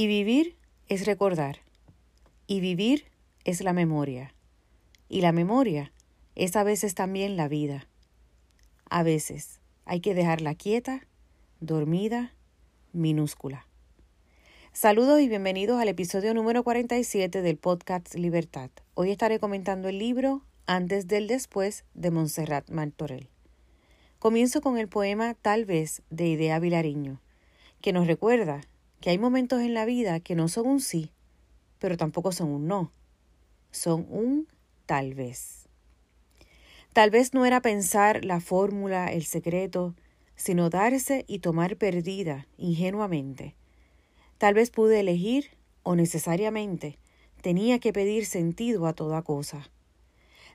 Y vivir es recordar. Y vivir es la memoria. Y la memoria es a veces también la vida. A veces hay que dejarla quieta, dormida, minúscula. Saludos y bienvenidos al episodio número 47 del podcast Libertad. Hoy estaré comentando el libro Antes del Después de Montserrat Martorell. Comienzo con el poema Tal vez de Idea Vilariño, que nos recuerda que hay momentos en la vida que no son un sí, pero tampoco son un no, son un tal vez. Tal vez no era pensar la fórmula, el secreto, sino darse y tomar perdida ingenuamente Tal vez pude elegir o necesariamente tenía que pedir sentido a toda cosa.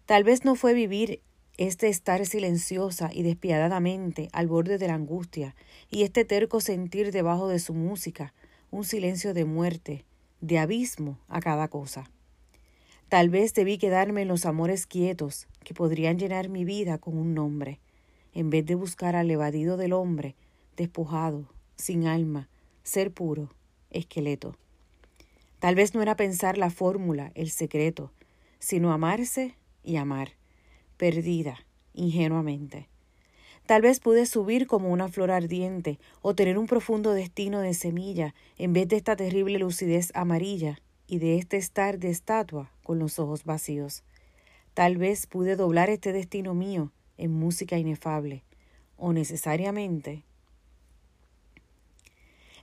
Tal vez no fue vivir este estar silenciosa y despiadadamente al borde de la angustia y este terco sentir debajo de su música un silencio de muerte, de abismo a cada cosa. Tal vez debí quedarme en los amores quietos que podrían llenar mi vida con un nombre, en vez de buscar al evadido del hombre, despojado, sin alma, ser puro, esqueleto. Tal vez no era pensar la fórmula, el secreto, sino amarse y amar, perdida, ingenuamente. Tal vez pude subir como una flor ardiente o tener un profundo destino de semilla en vez de esta terrible lucidez amarilla y de este estar de estatua con los ojos vacíos. Tal vez pude doblar este destino mío en música inefable, o necesariamente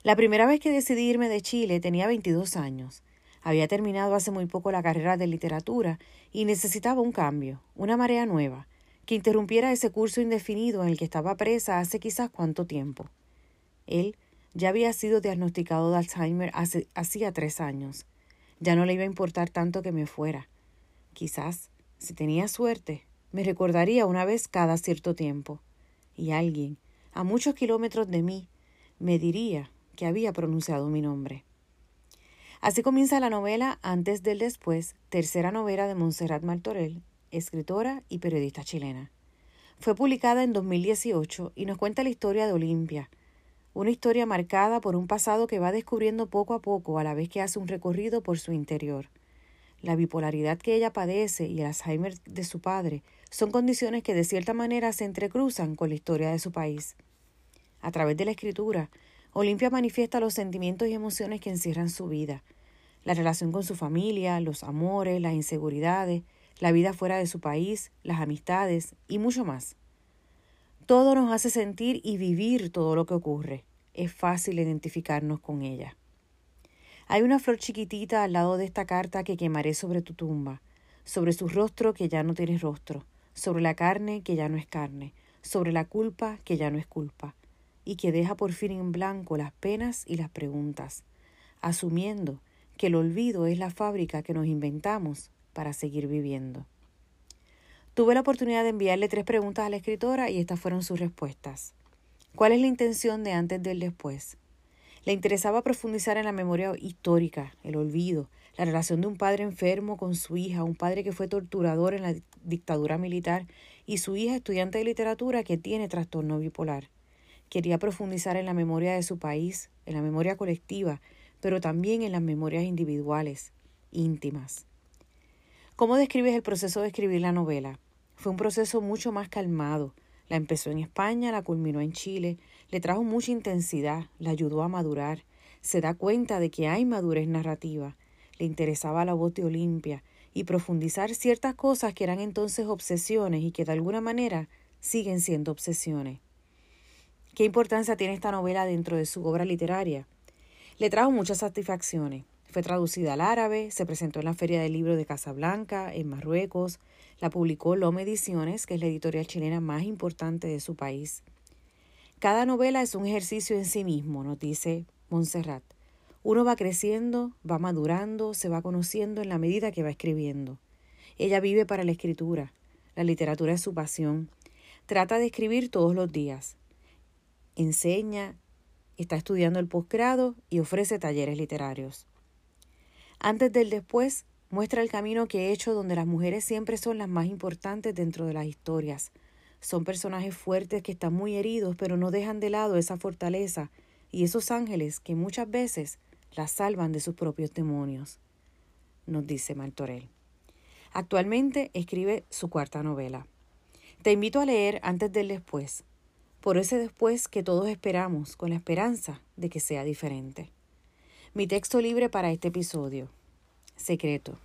la primera vez que decidí irme de Chile tenía 22 años. Había terminado hace muy poco la carrera de literatura y necesitaba un cambio, una marea nueva, que interrumpiera ese curso indefinido en el que estaba presa hace quizás cuánto tiempo. Él ya había sido diagnosticado de Alzheimer hace, hacía tres años. Ya no le iba a importar tanto que me fuera. Quizás, si tenía suerte, me recordaría una vez cada cierto tiempo. Y alguien, a muchos kilómetros de mí, me diría que había pronunciado mi nombre. Así comienza la novela Antes del Después, tercera novela de Montserrat Martorell, escritora y periodista chilena. Fue publicada en 2018 y nos cuenta la historia de Olimpia, una historia marcada por un pasado que va descubriendo poco a poco a la vez que hace un recorrido por su interior. La bipolaridad que ella padece y el Alzheimer de su padre son condiciones que de cierta manera se entrecruzan con la historia de su país. A través de la escritura, Olimpia manifiesta los sentimientos y emociones que encierran su vida, la relación con su familia, los amores, las inseguridades, la vida fuera de su país, las amistades y mucho más. Todo nos hace sentir y vivir todo lo que ocurre. Es fácil identificarnos con ella. Hay una flor chiquitita al lado de esta carta que quemaré sobre tu tumba, sobre su rostro que ya no tiene rostro, sobre la carne que ya no es carne, sobre la culpa que ya no es culpa, y que deja por fin en blanco las penas y las preguntas, asumiendo que el olvido es la fábrica que nos inventamos para seguir viviendo. Tuve la oportunidad de enviarle tres preguntas a la escritora y estas fueron sus respuestas. ¿Cuál es la intención de antes del después? Le interesaba profundizar en la memoria histórica, el olvido, la relación de un padre enfermo con su hija, un padre que fue torturador en la dictadura militar y su hija estudiante de literatura que tiene trastorno bipolar. Quería profundizar en la memoria de su país, en la memoria colectiva, pero también en las memorias individuales, íntimas. ¿Cómo describes el proceso de escribir la novela? Fue un proceso mucho más calmado. La empezó en España, la culminó en Chile, le trajo mucha intensidad, la ayudó a madurar, se da cuenta de que hay madurez narrativa, le interesaba la voz de Olimpia y profundizar ciertas cosas que eran entonces obsesiones y que de alguna manera siguen siendo obsesiones. ¿Qué importancia tiene esta novela dentro de su obra literaria? Le trajo muchas satisfacciones. Fue traducida al árabe, se presentó en la Feria del Libro de Casablanca, en Marruecos, la publicó Lome Ediciones, que es la editorial chilena más importante de su país. Cada novela es un ejercicio en sí mismo, nos dice Montserrat. Uno va creciendo, va madurando, se va conociendo en la medida que va escribiendo. Ella vive para la escritura. La literatura es su pasión. Trata de escribir todos los días enseña, está estudiando el posgrado y ofrece talleres literarios. Antes del después, muestra el camino que he hecho donde las mujeres siempre son las más importantes dentro de las historias. Son personajes fuertes que están muy heridos, pero no dejan de lado esa fortaleza y esos ángeles que muchas veces la salvan de sus propios demonios, nos dice Martorell. Actualmente escribe su cuarta novela. Te invito a leer antes del después, por ese después que todos esperamos, con la esperanza de que sea diferente. Mi texto libre para este episodio. Secreto.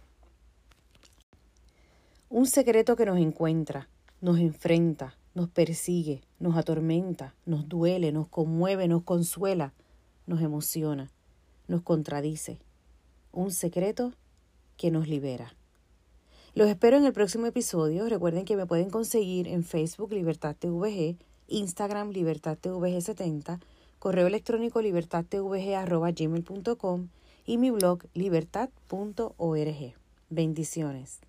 Un secreto que nos encuentra, nos enfrenta, nos persigue, nos atormenta, nos duele, nos conmueve, nos consuela, nos emociona, nos contradice. Un secreto que nos libera. Los espero en el próximo episodio. Recuerden que me pueden conseguir en Facebook Libertad TVG, Instagram Libertad TVG 70, correo electrónico libertadtvg.gmail.com y mi blog libertad.org. Bendiciones.